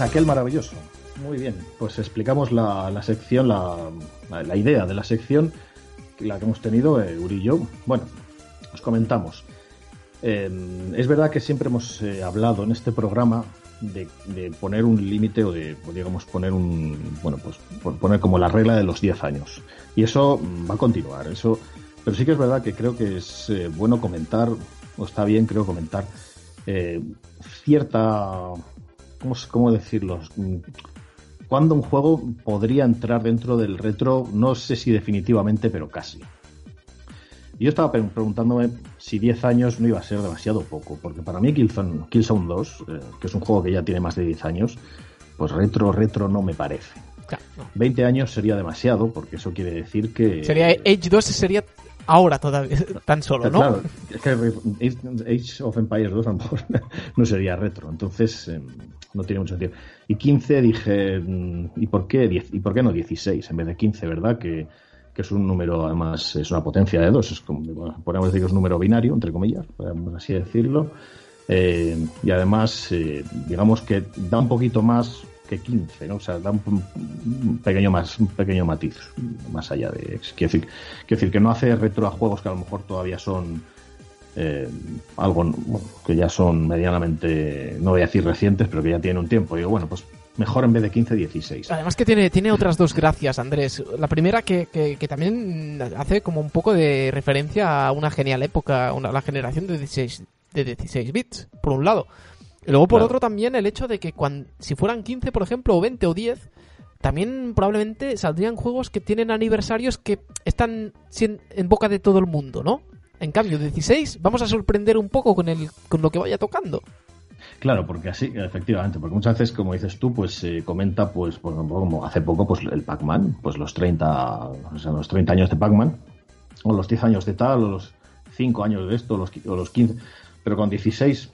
aquel maravilloso. Muy bien, pues explicamos la, la sección, la, la, idea de la sección, la que hemos tenido eh, Uri y yo. Bueno, os comentamos. Eh, es verdad que siempre hemos eh, hablado en este programa de, de poner un límite o de, digamos, poner un, bueno, pues poner como la regla de los 10 años. Y eso va a continuar, eso, pero sí que es verdad que creo que es eh, bueno comentar, o está bien, creo, comentar cierta, ¿cómo, ¿cómo decirlo? Cuando un juego podría entrar dentro del retro, no sé si definitivamente, pero casi. Yo estaba preguntándome si 10 años no iba a ser demasiado poco, porque para mí Killzone, Killzone 2, eh, que es un juego que ya tiene más de 10 años, pues retro, retro no me parece. Claro, no. 20 años sería demasiado, porque eso quiere decir que... Sería Age 2 sería ahora todavía, tan solo, ¿no? Claro, es que Age of Empires 2 a lo mejor no sería retro, entonces eh, no tiene mucho sentido. Y 15 dije, mm, ¿y por qué 10? ¿Y por qué no 16 en vez de 15, verdad? Que, que es un número, además, es una potencia de dos, es como, bueno, podemos decir que es un número binario, entre comillas, podemos así decirlo. Eh, y además, eh, digamos que da un poquito más que 15, ¿no? O sea, da un, pequeño más, un pequeño matiz, más allá de. Quiero decir, quiero decir que no hace retro a juegos que a lo mejor todavía son eh, algo que ya son medianamente, no voy a decir recientes, pero que ya tienen un tiempo. Digo, bueno, pues mejor en vez de 15, 16. Además que tiene, tiene otras dos gracias, Andrés. La primera que, que, que también hace como un poco de referencia a una genial época, una, la generación de 16, de 16 bits, por un lado. Y luego por Claro. otro también el hecho de que cuando, si fueran 15, por ejemplo, o 20 o 10, también probablemente saldrían juegos que tienen aniversarios que están en boca de todo el mundo, ¿no? En cambio, 16, vamos a sorprender un poco con, el, con lo que vaya tocando. Claro, porque así, efectivamente, porque muchas veces, como dices tú, pues se comenta, pues, por ejemplo, como hace poco, pues el Pac-Man, pues los 30, o sea, los 30 años de Pac-Man, o los 10 años de tal, o los 5 años de esto, o los, o los 15, pero con 16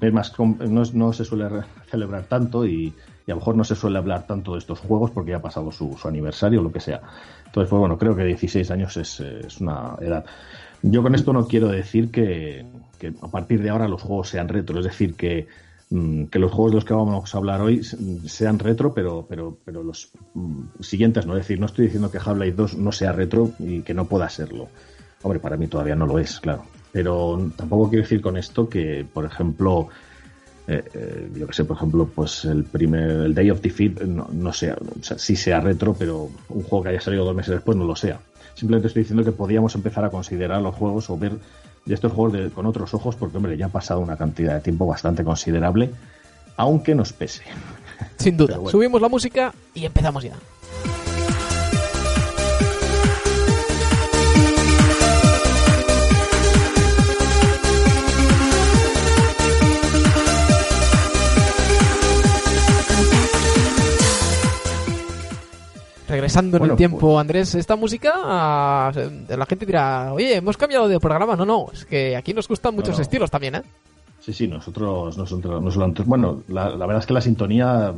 es más, no, no se suele celebrar tanto y, y a lo mejor no se suele hablar tanto de estos juegos porque ya ha pasado su, su aniversario o lo que sea. Entonces, pues bueno, creo que 16 años es, es una edad. Yo con esto no quiero decir que, que a partir de ahora los juegos sean retro, es decir, que, mm, que los juegos de los que vamos a hablar hoy sean retro, pero, pero, pero los mm, siguientes no. Es decir, no estoy diciendo que Half-Life 2 no sea retro y que no pueda serlo. Hombre, para mí todavía no lo es, claro. Pero tampoco quiero decir con esto que, por ejemplo, eh, eh, yo que sé, por ejemplo, pues el primer, el Day of Defeat no, no sea, o sea, sí sea retro, pero un juego que haya salido dos meses después no lo sea. Simplemente estoy diciendo que podíamos empezar a considerar los juegos o ver de estos juegos de- con otros ojos, porque hombre, ya ha pasado una cantidad de tiempo bastante considerable, aunque nos pese. Sin duda. Bueno. Subimos la música y empezamos ya. Regresando en el tiempo, pues- Andrés, esta música, ah, la gente dirá, oye, hemos cambiado de programa. No, no, es que aquí nos gustan muchos no. estilos también, ¿eh? Sí, sí, nosotros, nosotros, nosotros bueno, la, la verdad es que la sintonía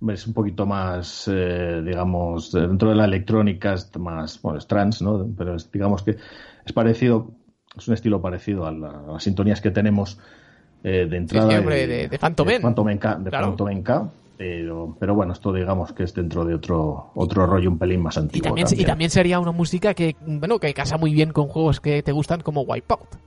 mm, es un poquito más, eh, digamos, dentro de la electrónica es más, bueno, es trans, ¿no? Pero es, digamos que es parecido, es un estilo parecido a, la- a las sintonías que tenemos eh, de entrada. sí, hombre, de- de Phantom de. Phantom de Claro. Phantom K, pero, pero bueno, esto digamos que es dentro de otro, otro rollo un pelín más Y antiguo. también, y también sería una música que, bueno, que casa muy bien con juegos que te gustan como Wipeout.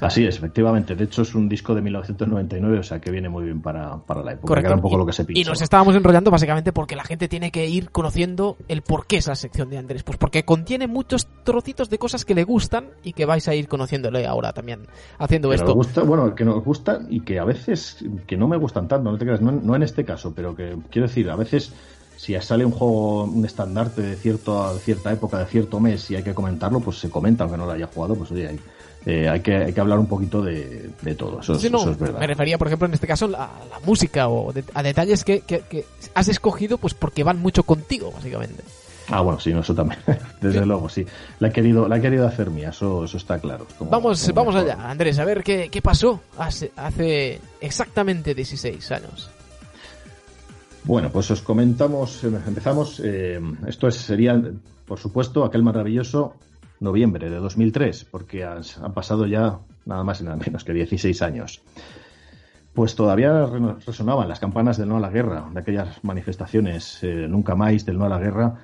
Así es, efectivamente. De hecho, es un disco de 1999, o sea que viene muy bien para, para la época, que Correcto. era un poco y, lo que se y nos estábamos enrollando básicamente porque la gente tiene que ir conociendo el por qué es la sección de Andrés. Pues porque contiene muchos trocitos de cosas que le gustan y que vais a ir conociéndole ahora también haciendo que esto. nos gusta, bueno, que nos gusta y que a veces que no me gustan tanto, no te creas, no, no en este caso, pero que quiero decir, a veces si sale un juego, un estandarte de cierto, de cierta época, de cierto mes y hay que comentarlo, pues se comenta, aunque no lo haya jugado, pues oye, hay, eh, hay, que, hay que hablar un poquito de, de todo, eso, es- Sí, no, eso es verdad. me refería, por ejemplo, en este caso a la música o de- a detalles que, que- que has escogido pues porque van mucho contigo, básicamente. Ah, bueno, sí, no, eso también, desde Sí. luego, sí. La he querido, la he querido hacer mía, eso, eso está claro. Como- Vamos, como vamos mejor. allá, Andrés, a ver qué, qué pasó hace, hace exactamente 16 años. Bueno, pues os comentamos, eh, empezamos, eh, esto es, sería, por supuesto, aquel maravilloso noviembre de 2003, porque han pasado ya nada más y nada menos que 16 años. pues todavía resonaban las campanas del no a la guerra, de aquellas manifestaciones eh, nunca más del no a la guerra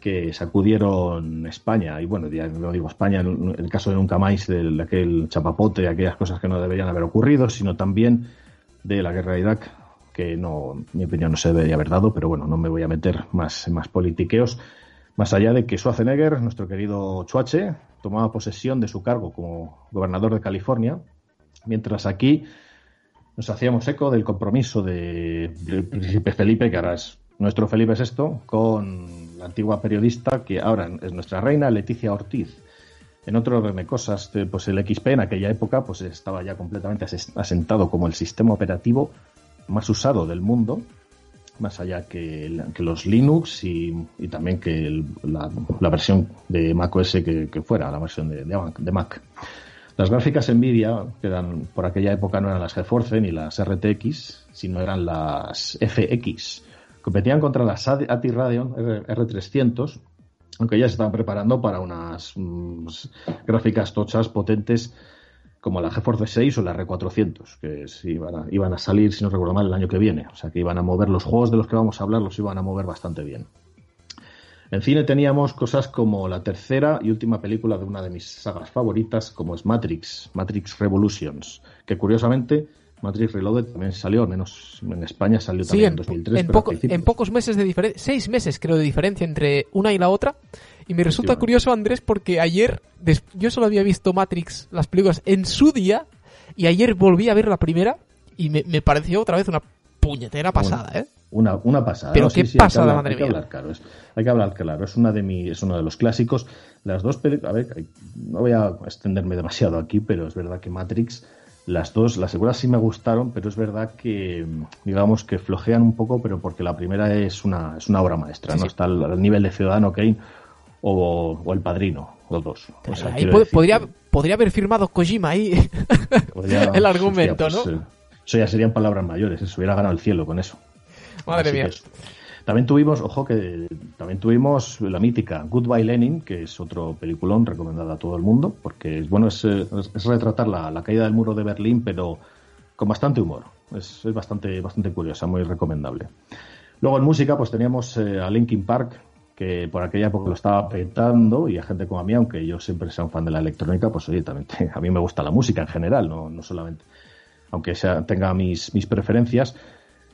que sacudieron España. Y bueno, ya no digo España, en el caso de nunca más, de aquel chapapote, aquellas cosas que no deberían haber ocurrido, sino también de la guerra de Irak, que no, en mi opinión no se debería haber dado, pero bueno, no me voy a meter más, más politiqueos. Más allá de que Schwarzenegger, nuestro querido Chuache, tomaba posesión de su cargo como gobernador de California, mientras aquí nos hacíamos eco del compromiso del príncipe Felipe, que ahora es nuestro Felipe VI, con la antigua periodista, que ahora es nuestra reina, Leticia Ortiz. En otro orden de cosas, eh, pues el XP en aquella época pues estaba ya completamente asentado como el sistema operativo más usado del mundo, más allá que, los Linux y, también que la, versión de Mac OS que, fuera, la versión de, de Mac. Las gráficas Nvidia, que eran, por aquella época no eran las GeForce ni las RTX, sino eran las FX. Competían contra las ATI Radeon R300, aunque ya se estaban preparando para unas mm, gráficas tochas potentes como la GeForce 6 o la R400, que iban a, iban a salir, si no recuerdo mal, el año que viene. O sea que iban a mover los juegos de los que vamos a hablar, los iban a mover bastante bien. En cine teníamos cosas como la tercera y última película de una de mis sagas favoritas, como es Matrix, Matrix Revolutions, que curiosamente Matrix Reloaded también salió, al menos en España salió también en, 2003. En, pocos meses de diferencia, seis meses creo de diferencia entre una y la otra. Y me resulta curioso, Andrés, porque ayer yo solo había visto Matrix, las películas, en su día, y ayer volví a ver la primera y me, me pareció otra vez una puñetera pasada, ¿eh? Una, una pasada. Pero qué pasada, madre mía. Hay que hablar claro, es, hay que hablar claro. Es una de mi, es uno de los clásicos. Las dos películas, a ver, no voy a extenderme demasiado aquí, pero es verdad que Matrix, las dos, las segundas sí me gustaron, pero es verdad que, digamos que flojean un poco, pero porque la primera es una, es una obra maestra, ¿no? Está al, nivel de Ciudadano Kane o, o El Padrino, los dos. ahí podría, podría haber firmado Kojima ahí el argumento, ¿no? Pues, eh, eso ya serían palabras mayores, eso hubiera ganado el cielo con eso. Madre mía. también tuvimos, ojo, que también tuvimos la mítica Goodbye Lenin, que es otro peliculón recomendado a todo el mundo, porque bueno, es, es retratar la, caída del muro de Berlín, pero con bastante humor. Es, bastante, bastante curiosa, muy recomendable. Luego en música, pues teníamos eh, a Linkin Park, que por aquella época lo estaba petando, y a gente como a mí, aunque yo siempre sea un fan de la electrónica, pues oye, a mí me gusta la música en general, no, no solamente, aunque sea, tenga mis, mis preferencias.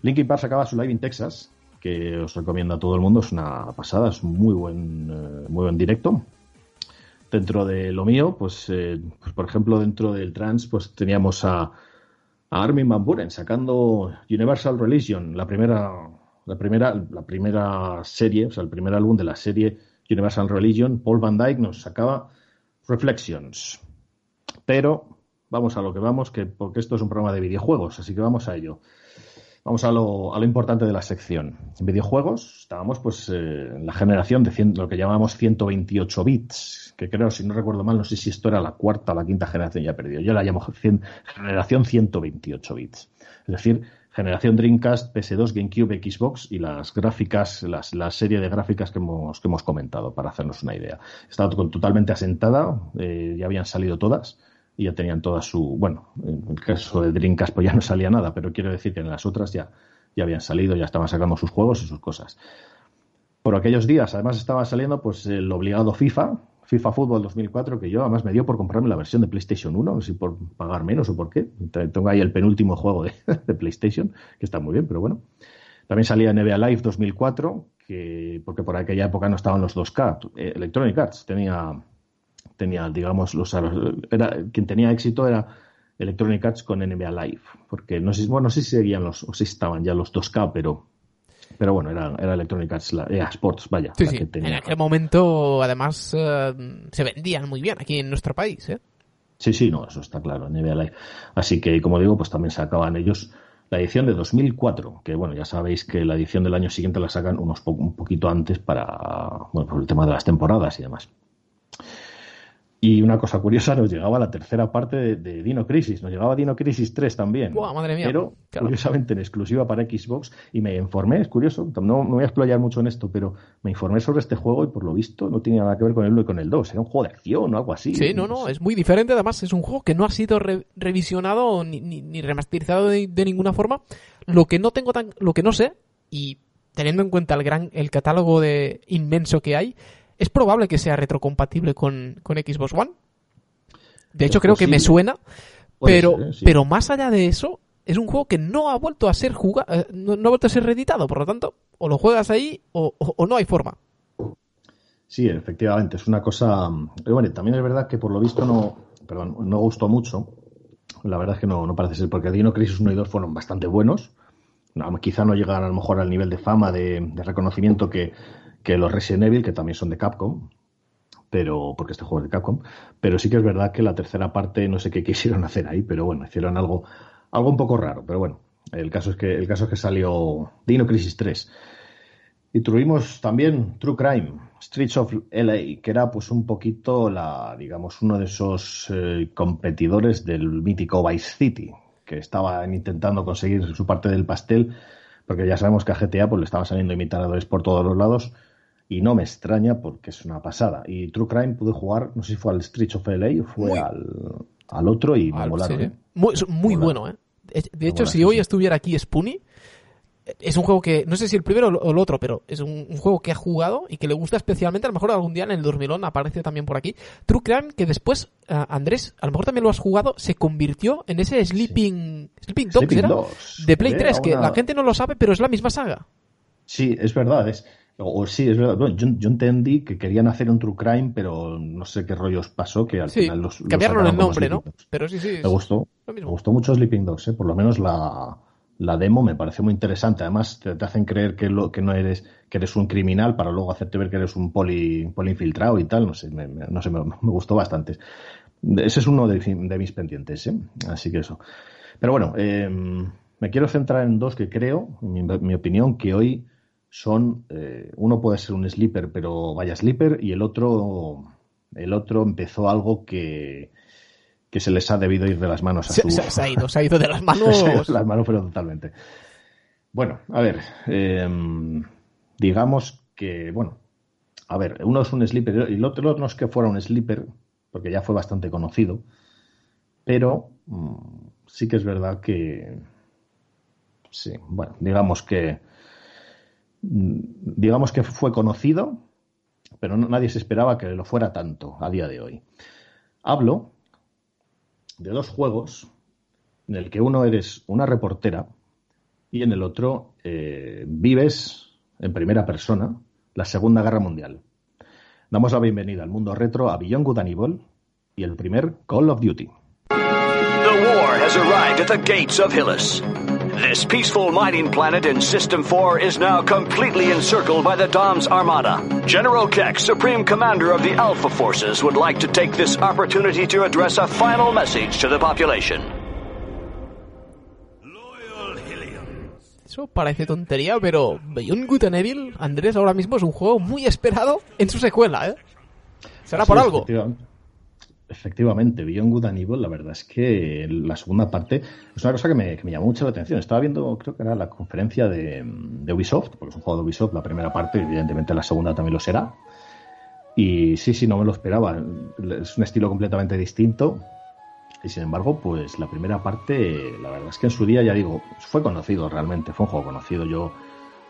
Linkin Park sacaba su live in Texas, que os recomiendo a todo el mundo, es una pasada, es muy buen, eh, muy buen directo. Dentro de lo mío, pues, eh, pues, por ejemplo, dentro del trance, pues teníamos a, a Armin Van Buren sacando Universal Religion, la primera, la primera, la primera serie, o sea, el primer álbum de la serie Universal Religion. Paul Van Dyke nos sacaba Reflections. Pero vamos a lo que vamos, que porque esto es un programa de videojuegos, así que vamos a ello. Vamos a lo, a lo importante de la sección. En videojuegos estábamos pues eh, en la generación de lo que llamamos 128 bits, que creo, si no recuerdo mal, no sé si esto era la cuarta o la quinta generación, ya perdido. Yo la llamo generación 128 bits. Es decir, generación Dreamcast, PS2, GameCube, Xbox y las gráficas, las, la serie de gráficas que hemos, que hemos comentado, para hacernos una idea. Estaba totalmente asentada, eh, ya habían salido todas y ya tenían toda su. Bueno, en el caso de Dreamcast pues ya no salía nada, pero quiero decir que en las otras ya, ya habían salido, ya estaban sacando sus juegos y sus cosas. Por aquellos días, además, estaba saliendo pues el obligado FIFA, FIFA Fútbol 2004, que yo además me dio por comprarme la versión de PlayStation 1, no sé si por pagar menos o por qué. Tengo ahí el penúltimo juego de, PlayStation, que está muy bien, pero bueno. También salía NBA Live 2004, que, porque por aquella época no estaban los 2K. Eh, Electronic Arts tenía tenía, digamos, los, era, quien tenía éxito era Electronic Arts con NBA Live, porque no sé, bueno, no sé si seguían los, o si estaban ya los 2K, pero, pero bueno, era, era Electronic Arts, la, Sports, vaya. En aquel momento, además, eh, se vendían muy bien aquí en nuestro país, ¿eh? Sí, sí, no, eso está claro, NBA Live. Así que, como digo, pues también sacaban ellos la edición de 2004, que bueno, ya sabéis que la edición del año siguiente la sacan unos un poquito antes para, bueno, por el tema de las temporadas y demás. Y una cosa curiosa, nos llegaba la tercera parte de, Dino Crisis, nos llegaba Dino Crisis 3 también. madre mía. Pero, curiosamente, en exclusiva para Xbox, y me informé, es curioso, no, no, voy a explayar mucho en esto, pero me informé sobre este juego y por lo visto no tiene nada que ver con el 1 y con el 2, era un juego de acción o algo así. Sí, no, no, es muy diferente, además es un juego que no ha sido revisionado ni, ni, remasterizado de, ninguna forma. Lo que no tengo tan, lo que no sé, y teniendo en cuenta el gran, el catálogo de inmenso que hay, es probable que sea retrocompatible con, con Xbox One. De hecho, creo que me suena. Pero, ¿eh? pero más allá de eso, es un juego que no ha vuelto a ser jugado, eh, no, ha vuelto a ser reeditado. Por lo tanto, o lo juegas ahí o, no hay forma. Sí, efectivamente, es una cosa. Pero bueno, también es verdad que por lo visto no, perdón, no gustó mucho. La verdad es que no, no parece ser, porque Dino Crisis 1 y 2 fueron bastante buenos. quizá no llegan a lo mejor al nivel de fama, de reconocimiento que, que los Resident Evil, que también son de Capcom, pero porque este juego es de Capcom, pero sí que es verdad que la tercera parte no sé qué quisieron hacer ahí, pero bueno, hicieron algo, algo un poco raro, pero bueno, el caso es que el caso es que salió Dino Crisis 3. Y tuvimos también True Crime, Streets of LA, que era pues un poquito la, digamos, uno de esos eh, competidores del mítico Vice City, que estaban intentando conseguir su parte del pastel, porque ya sabemos que a GTA pues le estaba saliendo imitadores por todos los lados, y no me extraña porque es una pasada. Y True Crime pude jugar, no sé si fue al Street of LA o fue al, otro y me volaron. ¿eh? Muy, muy bueno, ¿eh? De hecho, si hoy estuviera aquí Spoonie, es un juego que, no sé si el primero o el otro, pero es un, juego que ha jugado y que le gusta especialmente. A lo mejor algún día en el 2000 aparece también por aquí. True Crime, que después, eh, Andrés, a lo mejor también lo has jugado, se convirtió en ese Sleeping, Sleeping Dogs, De Play 3, que la gente no lo sabe, pero es la misma saga. Sí, es verdad. Es, o, sí, es verdad. yo, entendí que querían hacer un True Crime, pero no sé qué rollos pasó, que al final los. Cambiaron el nombre, ¿no? Pero sí, sí. Me gustó. Me gustó mucho Sleeping Dogs, ¿eh? por lo menos la, la demo me pareció muy interesante. Además, te, hacen creer que, lo, que no eres que eres un criminal para luego hacerte ver que eres un poli, poli infiltrado y tal. No sé, me, no sé, me, gustó bastante. Ese es uno de, mis pendientes, ¿eh? Así que eso. Pero bueno, eh, me quiero centrar en dos que creo, en mi opinión, que hoy son, eh, uno puede ser un sleeper, pero vaya sleeper, y el otro, el otro empezó algo que, que se les ha debido ir de las manos a su... se, ha ido, se ha ido de las manos. de las manos, pero totalmente. Bueno, a ver, em, digamos que, bueno, a ver, uno es un sleeper y el otro no es que fuera un sleeper, porque ya fue bastante conocido, pero mm, sí que es verdad que, sí, bueno, digamos que digamos que fue conocido, pero nadie se esperaba que lo fuera tanto a día de hoy. Hablo de dos juegos en el que uno eres una reportera y en el otro eh, vives en primera persona la Segunda Guerra Mundial. Damos la bienvenida al mundo retro a Beyond Good y el primer Call of Duty. The war has arrived at the gates of Hillis. This peaceful mining planet in System 4 is now completely encircled by the Dom's Armada. General Keck, Supreme Commander of the Alpha Forces, would like to take this opportunity to address a final message to the population. Eso parece tontería, pero Beyond Good and Evil, Andrés, ahora mismo es un juego muy esperado en su secuela, ¿eh? Será por algo. Efectivamente, Beyond Good and Evil, la verdad es que la segunda parte es una cosa que me, llamó mucho la atención. Estaba viendo, creo que era la conferencia de, Ubisoft, porque es un juego de Ubisoft, la primera parte, evidentemente la segunda también lo será. Y sí, sí, no me lo esperaba. Es un estilo completamente distinto. Y sin embargo, pues la primera parte, la verdad es que en su día, ya digo, fue conocido realmente, fue un juego conocido. Yo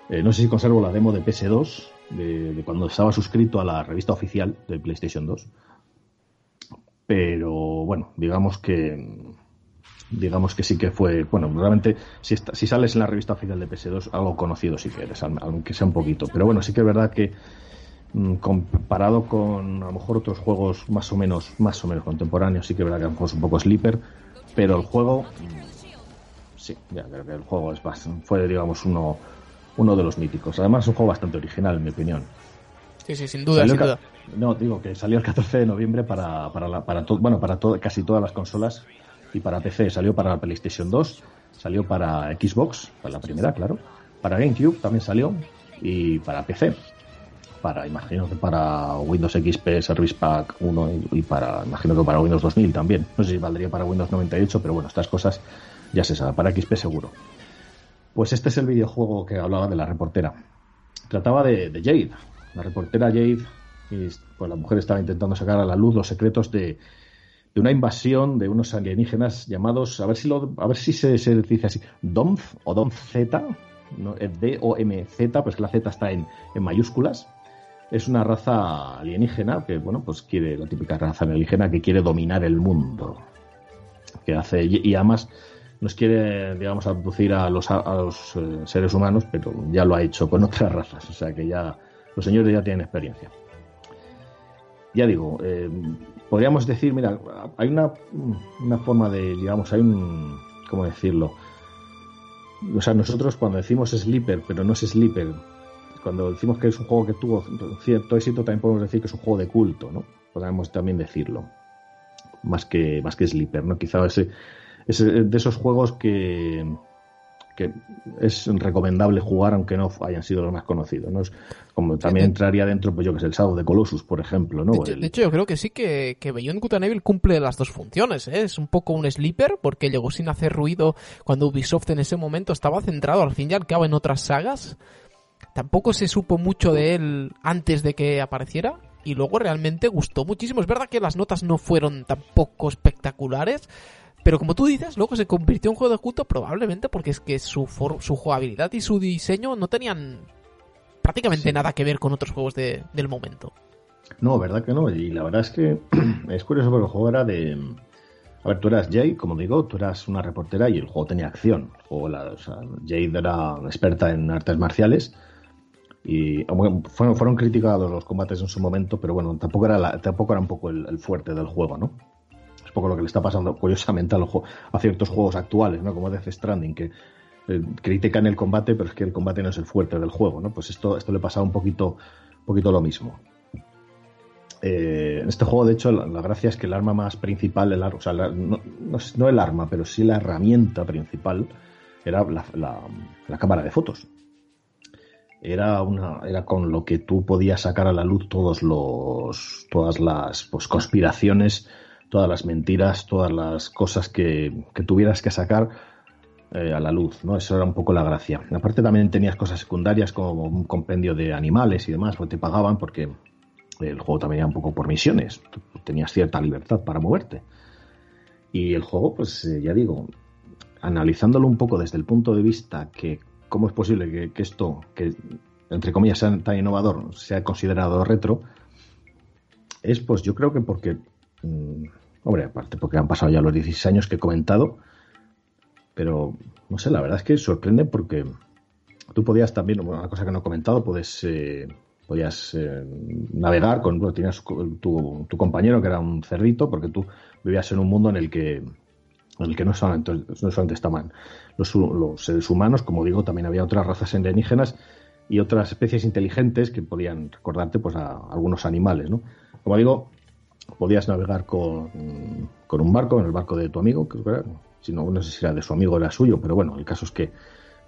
eh, no sé si conservo la demo de PS2, de, de, cuando estaba suscrito a la revista oficial de PlayStation 2 pero bueno, digamos que digamos que sí que fue, bueno, realmente si, si sales en la revista oficial de PS2, algo conocido sí que eres, aunque sea un poquito. Pero bueno, sí que es verdad que mm, comparado con a lo mejor otros juegos más o menos, más o menos contemporáneos, sí que es verdad que a lo mejor es un poco sleeper, pero el juego, mm, sí, ya creo que el juego es fue digamos uno, uno de los míticos. Además es un juego bastante original, en mi opinión. Sí, sí, sin duda, sin duda. No, digo que salió el 14 de noviembre para, para, para, bueno, para casi todas las consolas y para PC. Salió para la PlayStation 2, salió para Xbox, para la primera, claro. Para GameCube también salió y para PC. para, imagino que para Windows XP Service Pack 1 y, para, imagino que para Windows 2000 también. No sé si valdría para Windows 98, pero bueno, estas cosas ya se sabe, para XP seguro. Pues este es el videojuego que hablaba de la reportera. Trataba de, Jade, la reportera Jade, y pues la mujer estaba intentando sacar a la luz los secretos de, de una invasión de unos alienígenas llamados, a ver si lo, a ver si se, se dice así, DOMZ o DOMZ, no, D-O-M-Z, pues que la Z está en, en, mayúsculas. Es una raza alienígena que, bueno, pues quiere, la típica raza alienígena que quiere dominar el mundo. Que hace, y, además nos quiere, digamos, abducir a los, a los eh, seres humanos, pero ya lo ha hecho con otras razas, o sea que ya los señores ya tienen experiencia. Ya digo, eh, podríamos decir, mira, hay una, una forma de, digamos, hay un, ¿cómo decirlo? O sea, nosotros cuando decimos sleeper, pero no es sleeper, cuando decimos que es un juego que tuvo cierto éxito, también podemos decir que es un juego de culto, ¿no? Podríamos también decirlo. Más que, más que sleeper, ¿no? Quizá ese, ese de esos juegos que, que es recomendable jugar aunque no hayan sido los más conocidos. ¿no? Es como también entraría dentro, pues yo que sé, el Shadow de Colossus, por ejemplo. ¿no? De, hecho, yo creo que sí que, que Beyond Good and Evil cumple las dos funciones. ¿eh? Es un poco un sleeper porque llegó sin hacer ruido cuando Ubisoft en ese momento estaba centrado al fin y al cabo en otras sagas. Tampoco se supo mucho de él antes de que apareciera y luego realmente gustó muchísimo. Es verdad que las notas no fueron tampoco espectaculares, pero como tú dices, luego se convirtió en juego de culto probablemente porque es que su, su jugabilidad y su diseño no tenían prácticamente nada que ver con otros juegos del momento. No, verdad que no. Y la verdad es que es curioso porque el juego era de... A ver, tú eras Jade, como digo, tú eras una reportera y el juego tenía acción. O, la, o sea, Jade era experta en artes marciales y fueron, fueron criticados los combates en su momento, pero bueno, tampoco era, tampoco era un poco el fuerte del juego, ¿no? Poco lo que le está pasando, curiosamente, a, ciertos juegos actuales, ¿no? Como Death Stranding, que eh, critican el combate, pero es que el combate no es el fuerte del juego, ¿no? Pues esto, esto le pasaba un poquito, poquito lo mismo. Eh, en este juego, de hecho, la, gracia es que el arma más principal, el o sea, no, no, el arma, pero sí la herramienta principal, era la, la, cámara de fotos. Era, una, era con lo que tú podías sacar a la luz todos los, todas las pues, conspiraciones todas las mentiras, todas las cosas que, tuvieras que sacar eh, a la luz, ¿no? Eso era un poco la gracia. Aparte también tenías cosas secundarias como un compendio de animales y demás, porque te pagaban porque el juego también era un poco por misiones, tenías cierta libertad para moverte. Y el juego, pues eh, ya digo, analizándolo un poco desde el punto de vista que cómo es posible que, esto, que entre comillas sea tan innovador, sea considerado retro, es pues yo creo que porque mm, Hombre, aparte porque han pasado ya los 16 años que he comentado, pero no sé, la verdad es que sorprende porque tú podías también, una cosa que no he comentado, puedes, eh, podías eh, navegar con, tenías tu, compañero que era un cerrito, porque tú vivías en un mundo en el que en el que no solamente, no solamente estaban los, los seres humanos, como digo, también había otras razas alienígenas y otras especies inteligentes que podían recordarte pues a algunos animales, ¿no? Como digo, podías navegar con, un barco, en el barco de tu amigo, que si no, no sé si era de su amigo o era suyo, pero bueno, el caso es que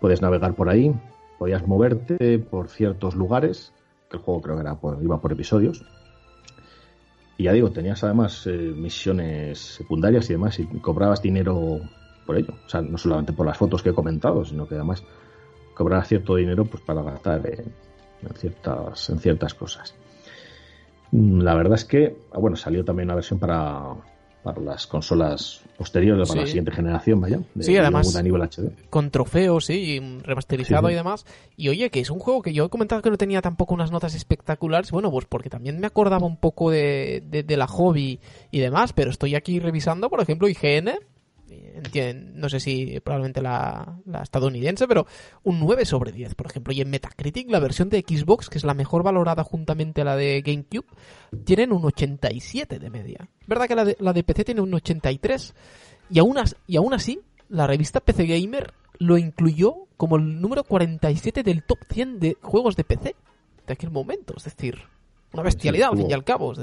puedes navegar por ahí, podías moverte por ciertos lugares, que el juego creo que era iba por episodios. Y ya digo, tenías además eh, misiones secundarias y demás, y cobrabas dinero por ello. O sea, no solamente por las fotos que he comentado, sino que además cobrabas cierto dinero pues para gastar en, ciertas, en ciertas cosas. Mm, la verdad es que, ah, bueno, salió también una versión para, para las consolas posteriores, para la siguiente generación, vaya. sí, además, con trofeos, sí, remasterizado y demás. Y oye, que es un juego que yo he comentado que no tenía tampoco unas notas espectaculares, bueno, pues porque también me acordaba un poco de, de, de la hobby y demás, pero estoy aquí revisando, por ejemplo, IGN, no sé si probablemente la, estadounidense, pero un 9 sobre 10, por ejemplo. Y en Metacritic, la versión de Xbox, que es la mejor valorada juntamente a la de GameCube, tienen un 87 de media. ¿Verdad que la de, la de PC tiene un 83? Y aún, y aún así, la revista PC Gamer lo incluyó como el número 47 del top 100 de juegos de PC de aquel momento. Es decir, una bestialidad, al fin y al cabo.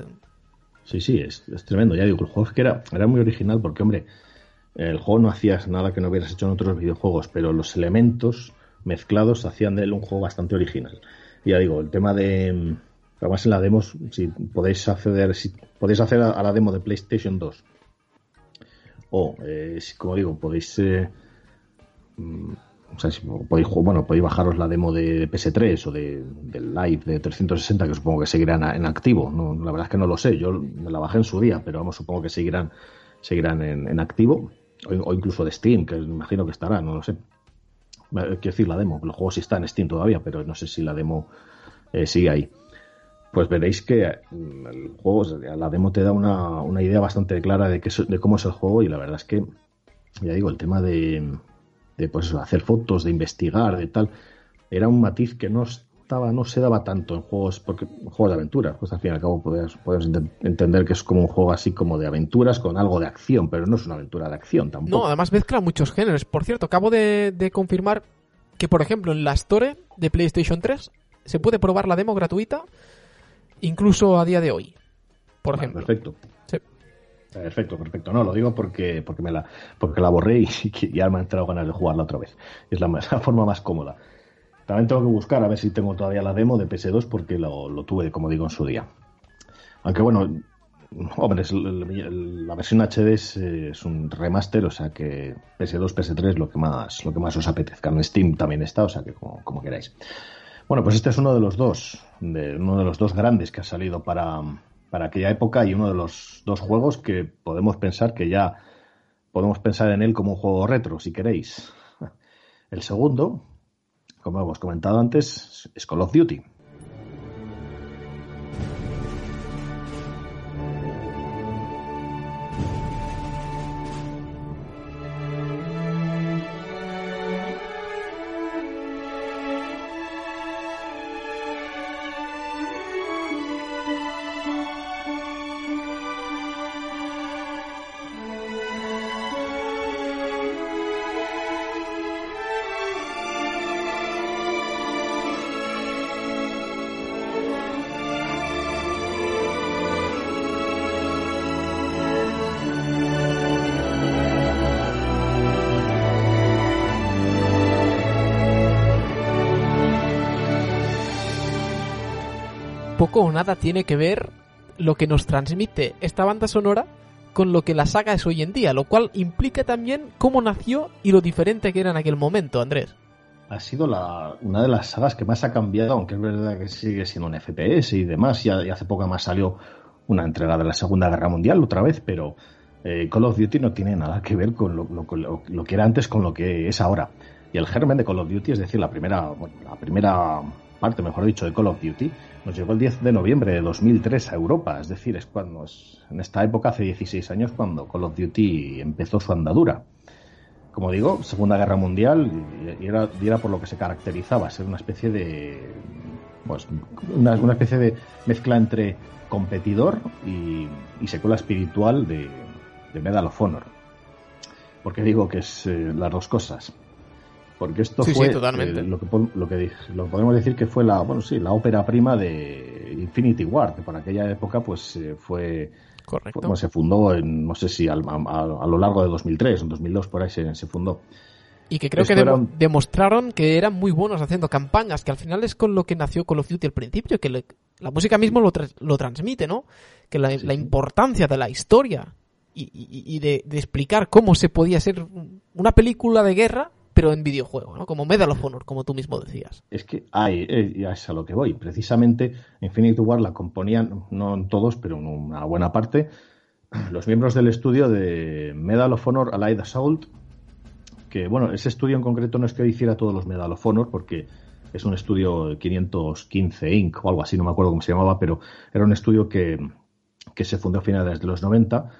Sí, sí, es, tremendo. Ya digo, el juego es que era, era muy original porque, hombre, el juego no hacías nada que no hubieras hecho en otros videojuegos, pero los elementos mezclados hacían de él un juego bastante original. ya digo, el tema de, Además en la demo, si podéis acceder, si podéis hacer a, la demo de PlayStation 2 o, eh, como digo, podéis eh, mm, o sea, si podéis, bueno, podéis bajaros la demo de PS3 o de, del Live de 360, que supongo que seguirán en activo. La verdad es que no lo sé, yo la bajé en su día, pero vamos, supongo que seguirán, seguirán en, activo. O, incluso de Steam, que imagino que estará, no lo sé. Quiero decir, la demo, el juego sí está en Steam todavía, pero no sé si la demo eh, sigue ahí. Pues veréis que mm, el juego, la demo te da una, una idea bastante clara de, de cómo es el juego y la verdad es que, ya digo, el tema de, de pues hacer fotos, de investigar, de tal, era un matiz que no estaba, no se daba tanto en juegos, porque juegos de aventura, pues al fin y al cabo podemos, entender que es como un juego así como de aventuras con algo de acción, pero no es una aventura de acción tampoco. No, además mezcla muchos géneros. Por cierto, acabo de, confirmar que, por ejemplo, en la Store de PlayStation 3 se puede probar la demo gratuita incluso a día de hoy. Por ejemplo. Perfecto. Perfecto, perfecto. No, lo digo porque, porque, me la, porque la borré y, ya me han entrado ganas de jugarla otra vez. Es la, forma más cómoda. También tengo que buscar a ver si tengo todavía la demo de PS2 porque lo, tuve, como digo, en su día. Aunque bueno, hombre, la versión HD es, un remaster, o sea que PS2, PS3 lo que más, lo que más os apetezca. En Steam también está, o sea que como, como queráis. Bueno, pues este es uno de los dos, de, uno de los dos grandes que ha salido para, para aquella época y uno de los dos juegos que podemos pensar que ya podemos pensar en él como un juego retro, si queréis. El segundo, como hemos comentado antes, es Call of Duty. Nada tiene que ver lo que nos transmite esta banda sonora con lo que la saga es hoy en día, lo cual implica también cómo nació y lo diferente que era en aquel momento, Andrés. Ha sido la, una de las sagas que más ha cambiado, aunque es verdad que sigue siendo un FPS y demás, y, hace poco más salió una entrega de la Segunda Guerra Mundial otra vez, pero eh, Call of Duty no tiene nada que ver con lo, que era antes con lo que es ahora. Y el germen de Call of Duty, es decir, la primera, la primera parte, mejor dicho, de Call of Duty, nos llegó el 10 de noviembre de 2003 a Europa, es decir, es cuando, es, en esta época, hace 16 años, cuando Call of Duty empezó su andadura. Como digo, Segunda Guerra Mundial, y era, por lo que se caracterizaba, ser una especie de. Pues, una, especie de mezcla entre competidor y, secuela espiritual de, Medal of Honor. Porque digo que es eh, las dos cosas porque esto fue eh, lo, que, lo, que, lo podemos decir que fue la bueno sí la ópera prima de Infinity War que para aquella época pues eh, fue Correcto. se fundó en no sé si a, lo largo de 2003 o 2002 por ahí se, fundó y que creo que demostraron que eran muy buenos haciendo campañas, que al final es con lo que nació Call of Duty al principio, que la música mismo lo, lo transmite, ¿no? Que la, importancia de la historia y, de, de, explicar cómo se podía ser una película de guerra pero en videojuego, ¿no? Como Medal of Honor, como tú mismo decías. Es que hay, eh, es a lo que voy. Precisamente Infinity War la componían, no todos, pero una buena parte, los miembros del estudio de Medal of Honor Allied Assault, que bueno, ese estudio en concreto no es que hiciera todos los Medal of Honor, porque es un estudio 515 Inc. o algo así, no me acuerdo cómo se llamaba, pero era un estudio que, que se fundó a finales de los 90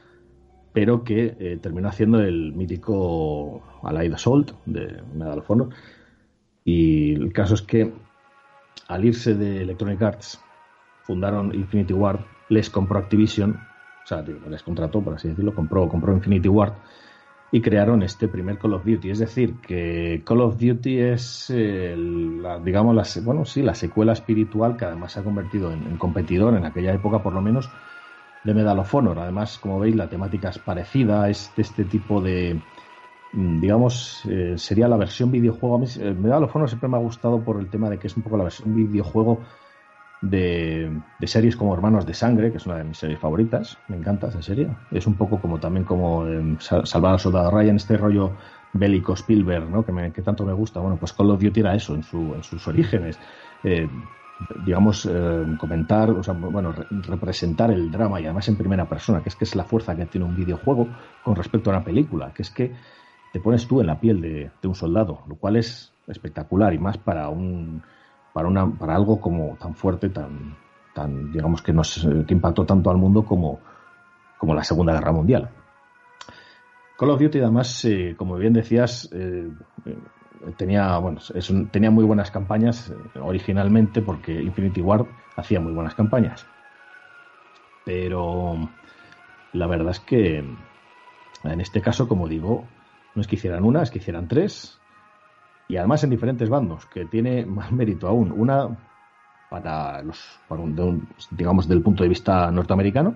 pero que eh, terminó haciendo el mítico Allied Assault de Medal of Honor. Y el caso es que al irse de Electronic Arts, fundaron Infinity Ward, les compró Activision, o sea, les contrató, por así decirlo, compró, compró Infinity Ward y crearon este primer Call of Duty. Es decir, que Call of Duty es, la, digamos, la, bueno, sí, la secuela espiritual que además se ha convertido en competidor en aquella época, por lo menos, de Medal of Honor. Además, como veis, la temática es parecida, es de este tipo de, mm, digamos, eh, sería la versión videojuego. A mí, eh, Medal of Honor siempre me ha gustado por el tema de que es un poco la versión videojuego de, series como Hermanos de Sangre, que es una de mis series favoritas. Me encanta esa serie. Es un poco como también como en Salvar al Soldado Ryan, este rollo bélico Spielberg, ¿no? que, tanto me gusta. Bueno, pues Call of Duty era eso en, su, en sus orígenes. Eh, digamos, eh, comentar, o sea, bueno, representar el drama y además en primera persona, que es que es la fuerza que tiene un videojuego con respecto a una película, que es que te pones tú en la piel de, un soldado, lo cual es espectacular y más para un para una para algo como tan fuerte, tan tan digamos que nos que impactó tanto al mundo como como la Segunda Guerra Mundial. Call of Duty además, eh, como bien decías, eh, tenía, bueno, tenía muy buenas campañas eh, originalmente porque Infinity Ward hacía muy buenas campañas. Pero la verdad es que en este caso, como digo, no es que hicieran una, es que hicieran tres. Y además en diferentes bandos, que tiene más mérito aún. Una para los, digamos, del punto de vista norteamericano,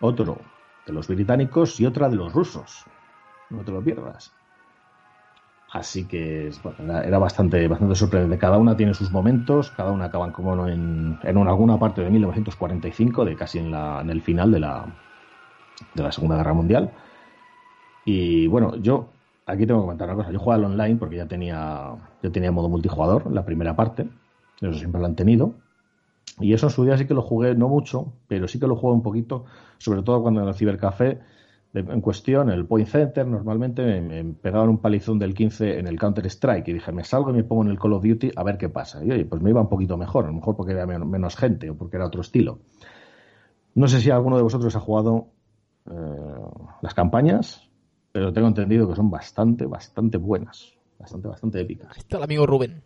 otro de los británicos y otra de los rusos. No te lo pierdas. Así que era, bastante, bastante sorprendente. Cada una tiene sus momentos, cada una acaban como en, en alguna parte de 1945, de casi en, la, en el final de la, de la Segunda Guerra Mundial. Y bueno, yo aquí tengo que comentar una cosa. Yo jugaba al online porque ya tenía, ya tenía modo multijugador, la primera parte. Eso siempre lo han tenido. Y eso en su día sí que lo jugué, no mucho, pero sí que lo jugué un poquito, sobre todo cuando en el cibercafé en cuestión, el Point Center, normalmente me, pegaban un palizón del 15 en el Counter Strike y dije, me salgo y me pongo en el Call of Duty a ver qué pasa. Y oye, pues me iba un poquito mejor, a lo mejor porque había menos, gente o porque era otro estilo. No sé si alguno de vosotros ha jugado eh, las campañas, pero tengo entendido que son bastante, bastante buenas, bastante, bastante épicas. está el amigo Rubén.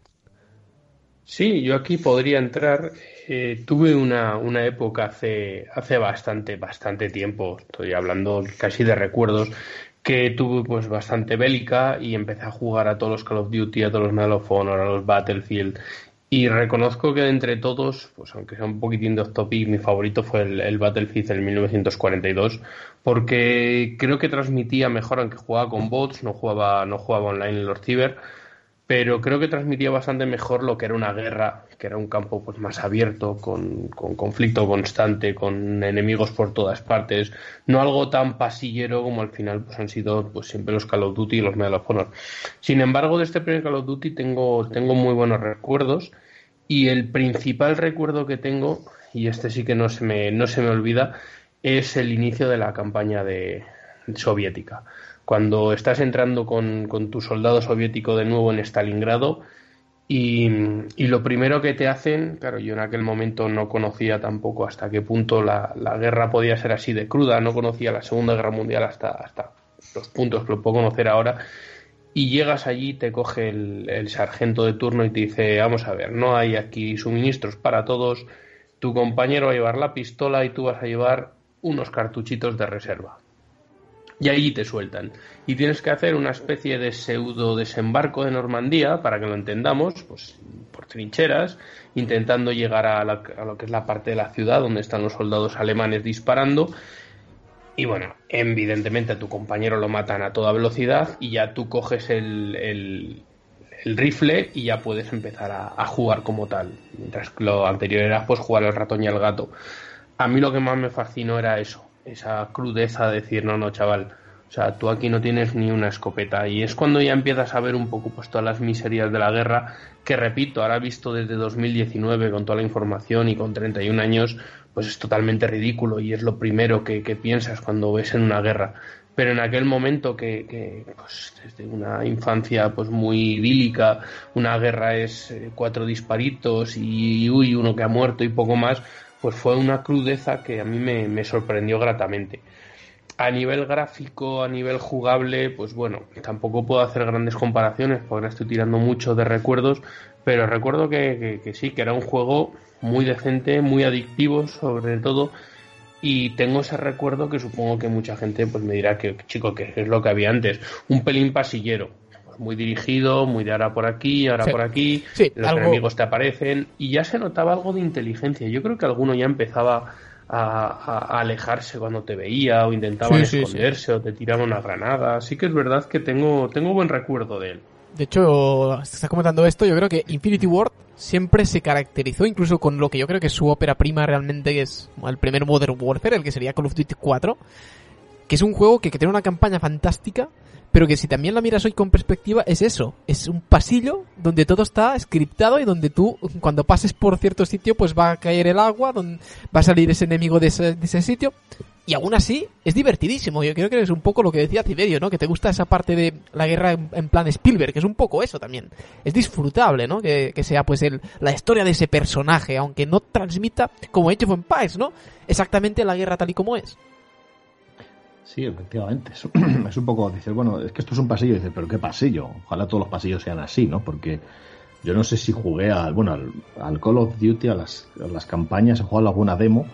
Sí, yo aquí podría entrar. Eh, tuve una, una, época hace, hace bastante, bastante tiempo, estoy hablando casi de recuerdos, que tuve pues bastante bélica y empecé a jugar a todos los Call of Duty, a todos los Medal of Honor, a los Battlefield. Y reconozco que entre todos, pues aunque sea un poquitín de off topic, mi favorito fue el, el Battlefield en 1942, porque creo que transmitía mejor, aunque jugaba con bots, no jugaba, no jugaba online en los ciber pero creo que transmitía bastante mejor lo que era una guerra, que era un campo pues más abierto, con, conflicto constante, con enemigos por todas partes, no algo tan pasillero como al final pues han sido pues siempre los Call of Duty y los Medal of Honor. Sin embargo, de este primer Call of Duty tengo, tengo muy buenos recuerdos y el principal recuerdo que tengo, y este sí que no se me, no se me olvida, es el inicio de la campaña de soviética cuando estás entrando con, tu soldado soviético de nuevo en Stalingrado y, lo primero que te hacen, claro, yo en aquel momento no conocía tampoco hasta qué punto la, guerra podía ser así de cruda, no conocía la Segunda Guerra Mundial hasta, hasta los puntos que lo puedo conocer ahora, y llegas allí, te coge el, el sargento de turno y te dice, vamos a ver, no hay aquí suministros para todos, tu compañero va a llevar la pistola y tú vas a llevar unos cartuchitos de reserva y allí te sueltan. Y tienes que hacer una especie de pseudo desembarco de Normandía, para que lo entendamos, pues por trincheras, intentando llegar a, lo que es la parte de la ciudad donde están los soldados alemanes disparando. Y bueno, evidentemente a tu compañero lo matan a toda velocidad y ya tú coges el, rifle y ya puedes empezar a, a, jugar como tal. Mientras que lo anterior era pues jugar al ratón y al gato. A mí lo que más me fascinó era eso, esa crudeza de decir, no, no, chaval, o sea, tú aquí no tienes ni una escopeta. Y es cuando ya empiezas a ver un poco pues todas las miserias de la guerra, que repito, ahora visto desde 2019 con toda la información y con 31 años, pues es totalmente ridículo y es lo primero que, piensas cuando ves en una guerra. Pero en aquel momento que, que pues, desde una infancia pues muy idílica, una guerra es eh, cuatro disparitos y uy, uno que ha muerto y poco más, pues fue una crudeza que a mí me, sorprendió gratamente. A nivel gráfico, a nivel jugable, pues bueno, tampoco puedo hacer grandes comparaciones porque ahora estoy tirando mucho de recuerdos, pero recuerdo que, sí, que era un juego muy decente, muy adictivo sobre todo, y tengo ese recuerdo que supongo que mucha gente pues me dirá que chico que es lo que había antes, un pelín pasillero, muy dirigido, muy de ahora por aquí, ahora por aquí, los enemigos te aparecen y ya se notaba algo de inteligencia. Yo creo que alguno ya empezaba a, alejarse cuando te veía o intentaba esconderse o te tiraba una granada. Así que es verdad que tengo, tengo buen recuerdo de él. De hecho, se está comentando esto, yo creo que Infinity Ward siempre se caracterizó, incluso con lo que yo creo que es su ópera prima realmente, que es el primer Modern Warfare, el que sería Call of Duty 4, que es un juego que, que tiene una campaña fantástica, pero que si también la miras hoy con perspectiva, es eso. Es un pasillo donde todo está scriptado y donde tú, cuando pases por cierto sitio, pues va a caer el agua, va a salir ese enemigo de ese, sitio. Y aún así, es divertidísimo. Yo creo que es un poco lo que decía Ciberio, ¿no? Que te gusta esa parte de la guerra en, plan Spielberg, que es un poco eso también. Es disfrutable, ¿no? Que, que sea pues el, la historia de ese personaje, aunque no transmita, como Age of Empires, ¿no? Exactamente la guerra tal y como es. Sí, efectivamente. Es, un poco, dices, bueno, es que esto es un pasillo. Dices, pero ¿qué pasillo? Ojalá todos los pasillos sean así, ¿no? Porque yo no sé si jugué al, bueno, al, al Call of Duty, a las, las campañas, he jugado alguna demo.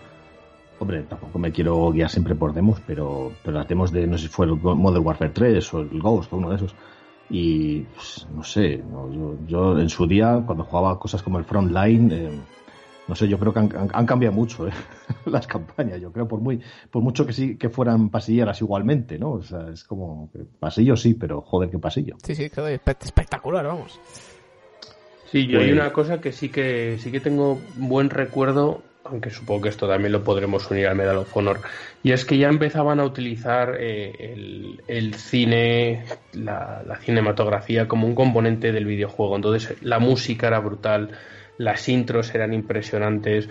Hombre, tampoco me quiero guiar siempre por demos, pero, pero las demos de, no sé si fue el Modern Warfare 3 o el Ghost o uno de esos. Y, pues, no sé, no, yo, yo, en su día, cuando jugaba cosas como el Frontline, eh, no sé, yo creo que han, han, han cambiado mucho ¿eh? las campañas. Yo creo por muy, por mucho que sí que fueran pasilleras igualmente, ¿no? O sea, es como pasillo sí, pero joder qué pasillo. Sí, sí, claro, espectacular, vamos. Sí, yo pues... hay una cosa que sí que sí que tengo buen recuerdo, aunque supongo que esto también lo podremos unir al Medal of Honor, y es que ya empezaban a utilizar eh, el, el, cine, la, la cinematografía como un componente del videojuego. Entonces la música era brutal las intros eran impresionantes.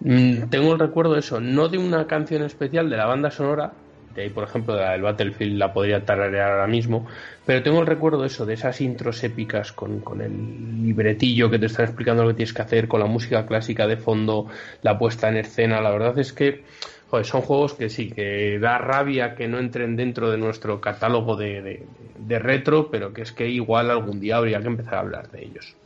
Mm, tengo el recuerdo de eso, no de una canción especial de la banda sonora, de ahí por ejemplo la del Battlefield la podría tararear ahora mismo, pero tengo el recuerdo de eso, de esas intros épicas con, con el libretillo que te están explicando lo que tienes que hacer, con la música clásica de fondo, la puesta en escena, la verdad es que son juegos que sí, que da rabia que no entren dentro de nuestro catálogo de, de retro, pero que es que igual algún día habría que empezar a hablar de ellos.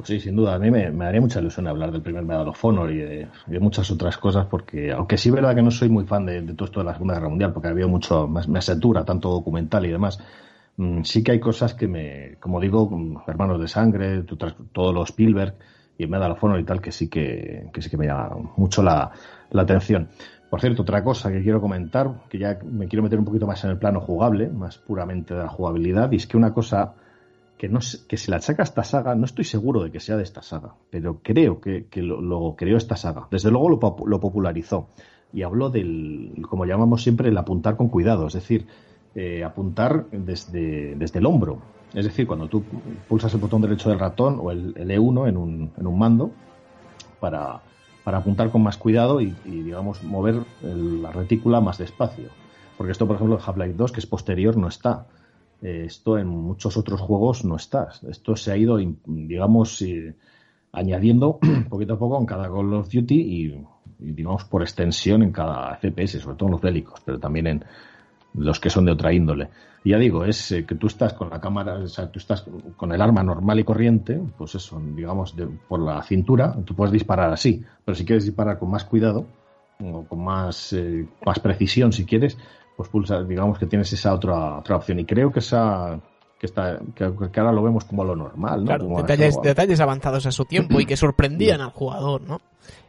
Pues sí, sin duda. A mí me, me, daría mucha ilusión hablar del primer Medal of Honor y de, muchas otras cosas, porque aunque sí es verdad que no soy muy fan de, todo esto de la Segunda Guerra Mundial, porque había mucho, más, me asatura, tanto documental y demás, mmm, sí que hay cosas que me, como digo, Hermanos de Sangre, todos los Spielberg y Medal of Honor y tal, que sí que, que sí que me llama mucho la atención. Por cierto, otra cosa que quiero comentar, que ya me quiero meter un poquito más en el plano jugable, más puramente de la jugabilidad, y es que una cosa que, no, se la achaca esta saga, no estoy seguro de que sea de esta saga, pero creo que, lo, creó esta saga. Desde luego lo, popularizó y habló del, como llamamos siempre, el apuntar con cuidado, es decir, eh, apuntar desde, desde el hombro. Es decir, cuando tú pulsas el botón derecho del ratón o el, el E1 en un, en un mando para, para, apuntar con más cuidado y, digamos, mover la retícula más despacio. Porque esto, por ejemplo, en Half-Life 2, que es posterior, no está. Esto en muchos otros juegos no está. Esto se ha ido, digamos, eh, añadiendo poquito a poco en cada Call of Duty y, y, digamos, por extensión en cada FPS, sobre todo en los bélicos, pero también en los que son de otra índole. Y ya digo, es eh, que tú estás con la cámara, o sea, tú estás con el arma normal y corriente, pues eso, digamos, de, por la cintura, tú puedes disparar así, pero si quieres disparar con más cuidado, o con más, eh, más precisión si quieres, pues pulsa, digamos que tienes esa otra, otra opción. Y creo que esa que está que, que ahora lo vemos como lo normal, ¿no? Claro, detalles, detalles avanzados a su tiempo y que sorprendían al jugador, ¿no?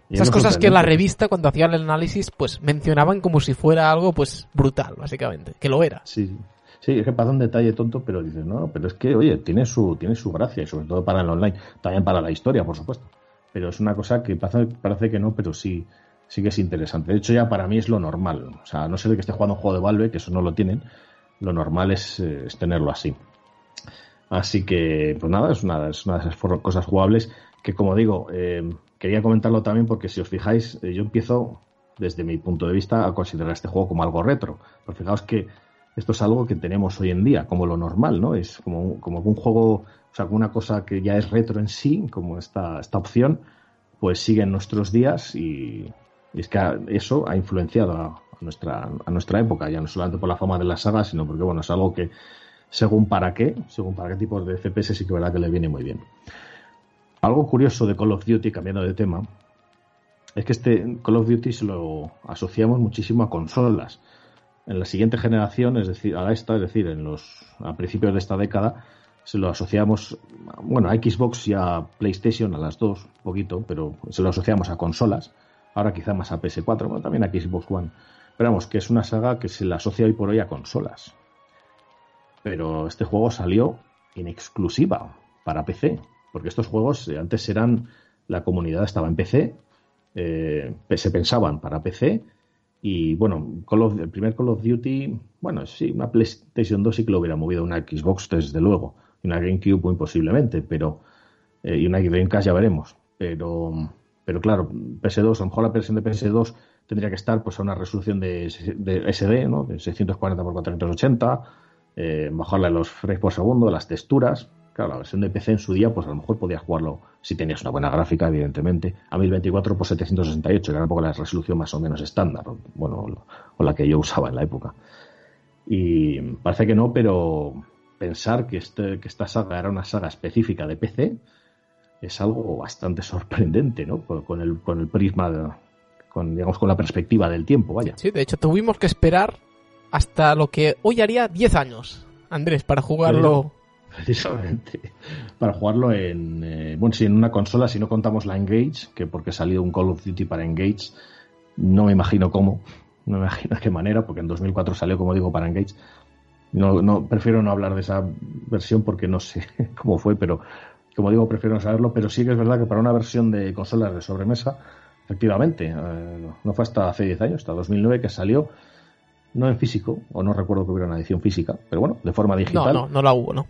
Esas cosas que la revista cuando hacía el análisis pues mencionaban como si fuera algo pues brutal, básicamente, que lo era. Sí. Sí, es que pasa un detalle tonto, pero dices, no, pero es que, oye, tiene su, tiene su gracia, y sobre todo para el online, también para la historia, por supuesto. Pero es una cosa que parece, parece que no, pero sí, sí que es interesante. De hecho, ya para mí es lo normal. O sea, no sé de que esté jugando un juego de Valve, que eso no lo tienen. Lo normal es, eh, es tenerlo así. Así que, pues nada, es una, de esas cosas jugables que, como digo, eh, quería comentarlo también porque si os fijáis, eh, yo empiezo desde mi punto de vista a considerar este juego como algo retro. Pero fijaos que esto es algo que tenemos hoy en día, como lo normal, ¿no? Es como, como un juego, o sea, como una cosa que ya es retro en sí, como esta, esta opción, pues sigue en nuestros días y, y es que eso ha influenciado a, nuestra, a nuestra época, ya no solamente por la fama de la saga, sino porque bueno, es algo que según para qué, según para qué tipo de FPS sí que verdad que le viene muy bien. Algo curioso de Call of Duty, cambiando de tema, es que este Call of Duty se lo asociamos muchísimo a consolas. En la siguiente generación, es decir, a esta, es decir, en los a principios de esta década, se lo asociamos, bueno, a Xbox y a PlayStation, a las dos, poquito, pero se lo asociamos a consolas ahora quizá más a PS4, bueno, también a Xbox One. Pero vamos, que es una saga que se la asocia hoy por hoy a consolas. Pero este juego salió en exclusiva para PC, porque estos juegos eh, antes eran, la comunidad estaba en PC, eh, se pensaban para PC, y bueno, el primer Call of Duty, bueno, sí, una PlayStation 2 sí que lo hubiera movido, una Xbox desde luego, y una GameCube muy posiblemente, pero, eh, y una Dreamcast ya veremos, pero, pero claro, PS2, a lo mejor la versión de PS2 tendría que estar pues a una resolución de, SD, ¿no? De 640 x 480, eh, bajarle los frames por segundo, las texturas. Claro, la versión de PC en su día, pues a lo mejor podías jugarlo, si tenías una buena gráfica, evidentemente, a 1024 por 768, que era un poco la resolución más o menos estándar, bueno, o la que yo usaba en la época. Y parece que no, pero pensar que, este, que esta saga era una saga específica de PC es algo bastante sorprendente, ¿no? Con, el, con el prisma, con, digamos, con la perspectiva del tiempo, vaya. Sí, de hecho tuvimos que esperar hasta lo que hoy haría 10 años, Andrés, para jugarlo. Precisamente. Para jugarlo en. Eh, bueno, si en una consola, si no contamos la Engage, que porque salió un Call of Duty para Engage, no me imagino cómo, no me imagino de qué manera, porque en 2004 salió, como digo, para Engage. No, no, prefiero no hablar de esa versión porque no sé cómo fue, pero como digo, prefiero no saberlo. Pero sí que es verdad que para una versión de consolas de sobremesa, efectivamente, eh, no fue hasta hace 10 años, hasta 2009 que salió no en físico, o no recuerdo que hubiera una edición física, pero bueno, de forma digital. No, no, no la hubo, ¿no?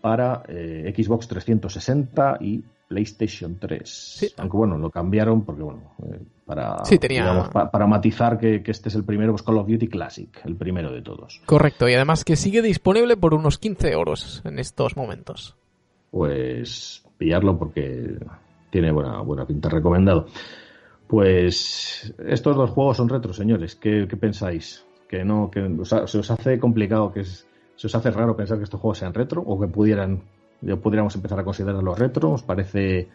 Para eh, Xbox 360 y PlayStation 3. Aunque bueno, lo cambiaron porque, bueno, eh, para, sí, tenía... para matizar que, este es el primero, pues Call of Duty Classic, el primero de todos. Correcto, y además que sigue disponible por unos 15 euros en estos momentos. Pues pillarlo porque tiene buena, buena pinta recomendado. Pues estos dos juegos son retro, señores. ¿Qué, qué pensáis? que no, que se os hace complicado, que se os hace raro pensar que estos juegos sean retro o que pudieran, pudiéramos empezar a considerarlos retro. ¿Os parece,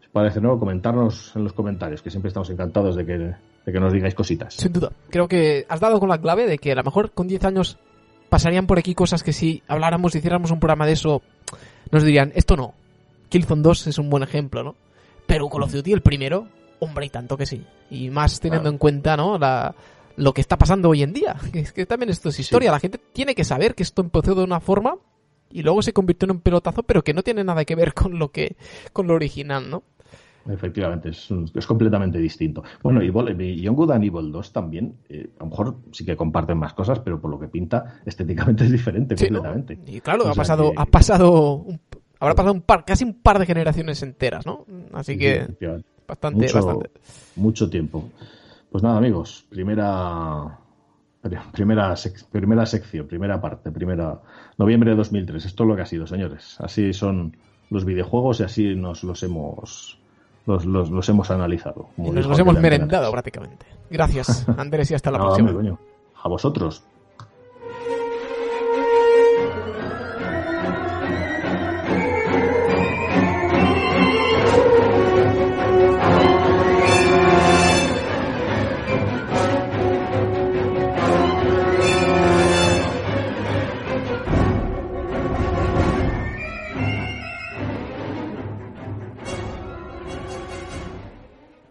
os parece nuevo? Comentarnos en los comentarios, que siempre estamos encantados de que, de que nos digáis cositas. Sin duda. Creo que has dado con la clave de que a lo mejor con 10 años pasarían por aquí cosas que si habláramos, hiciéramos un programa de eso, nos dirían, esto no. Killzone 2 es un buen ejemplo, ¿no? Pero Call of Duty, el primero, hombre, y tanto que sí. Y más teniendo en cuenta, ¿no? La, lo que está pasando hoy en día. Es que también esto es historia. La gente tiene que saber que esto empezó de una forma y luego se convirtió en un pelotazo, pero que no tiene nada que ver con lo que con lo original, ¿no? Efectivamente, es, es completamente distinto. Bueno, y Young Good and Evil 2 también, eh, a lo mejor sí que comparten más cosas, pero por lo que pinta, estéticamente es diferente completamente. Y claro, ha pasado, ha pasado, habrá pasado un par, casi un par de generaciones enteras, ¿no? Así que bastante, bastante. Mucho tiempo. Pues nada, amigos, primera primera primera sección, primera parte, primera noviembre de 2003. Esto es lo que ha sido, señores. Así son los videojuegos y así nos los hemos los, los, hemos analizado. nos los hemos merendado prácticamente. Gracias, Andrés, y hasta la próxima. a vosotros.